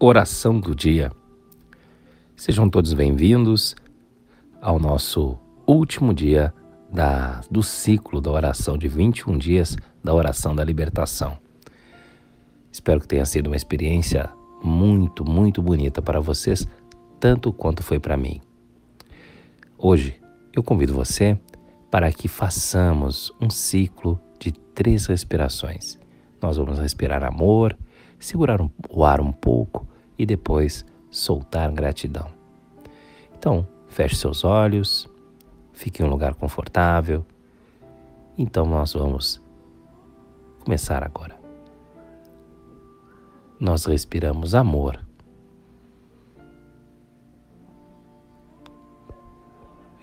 Oração do dia. Sejam todos bem-vindos ao nosso último dia da, do ciclo da oração de 21 dias da oração da libertação. Espero que tenha sido uma experiência muito, muito bonita para vocês, tanto quanto foi para mim. Hoje eu convido você para que façamos um ciclo de três respirações. Nós vamos respirar amor, segurar o ar um pouco e depois soltar gratidão. Então, feche seus olhos, fique em um lugar confortável. Então, nós vamos começar agora. Nós respiramos amor.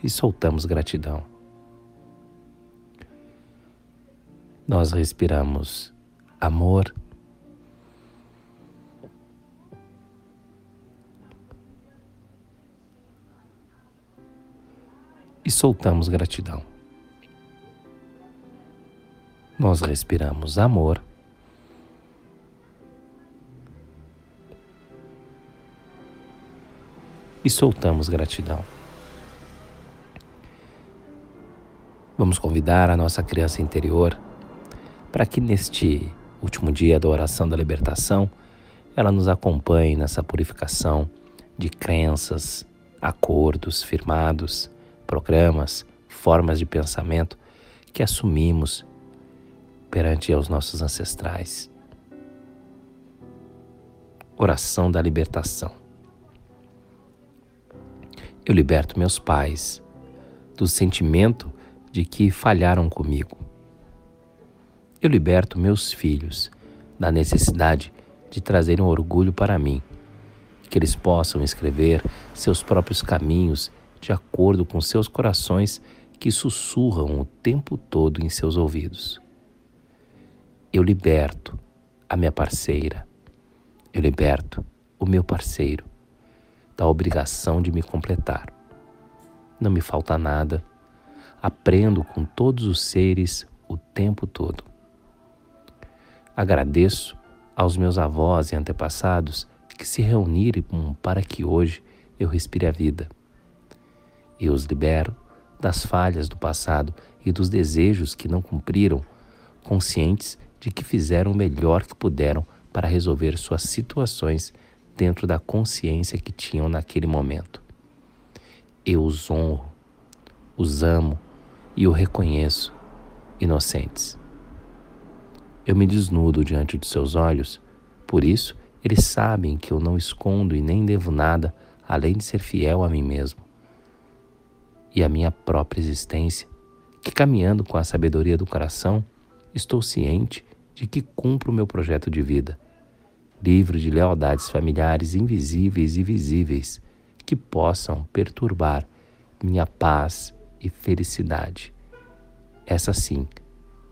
E soltamos gratidão. Nós respiramos amor e soltamos gratidão. Nós respiramos amor. E soltamos gratidão. Vamos convidar a nossa criança interior para que neste último dia da oração da libertação ela nos acompanhe nessa purificação de crenças, acordos firmados programas, formas de pensamento que assumimos perante aos nossos ancestrais. Oração da libertação. Eu liberto meus pais do sentimento de que falharam comigo. Eu liberto meus filhos da necessidade de trazerem um orgulho para mim, que eles possam escrever seus próprios caminhos de acordo com seus corações que sussurram o tempo todo em seus ouvidos. Eu liberto a minha parceira, eu liberto o meu parceiro da obrigação de me completar. Não me falta nada, aprendo com todos os seres o tempo todo. Agradeço aos meus avós e antepassados que se reuniram para que hoje eu respire a vida e os libero das falhas do passado e dos desejos que não cumpriram, conscientes de que fizeram o melhor que puderam para resolver suas situações dentro da consciência que tinham naquele momento. Eu os honro, os amo e o reconheço inocentes. Eu me desnudo diante de seus olhos, por isso eles sabem que eu não escondo e nem devo nada além de ser fiel a mim mesmo e a minha própria existência, que caminhando com a sabedoria do coração, estou ciente de que cumpro o meu projeto de vida, livre de lealdades familiares invisíveis e visíveis que possam perturbar minha paz e felicidade. Essas sim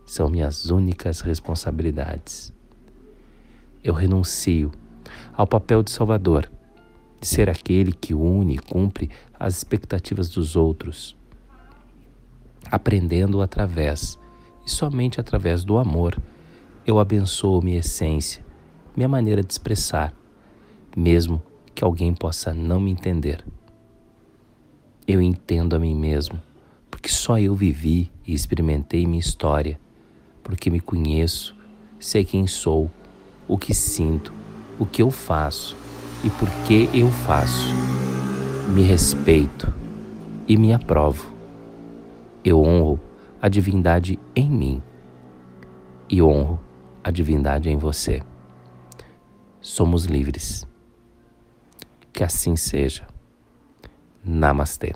são minhas únicas responsabilidades. Eu renuncio ao papel de Salvador de ser aquele que une e cumpre as expectativas dos outros, aprendendo através e somente através do amor, eu abençoo minha essência, minha maneira de expressar, mesmo que alguém possa não me entender. Eu entendo a mim mesmo, porque só eu vivi e experimentei minha história, porque me conheço, sei quem sou, o que sinto, o que eu faço e por que eu faço. Me respeito e me aprovo. Eu honro a divindade em mim e honro a divindade em você. Somos livres. Que assim seja. Namastê.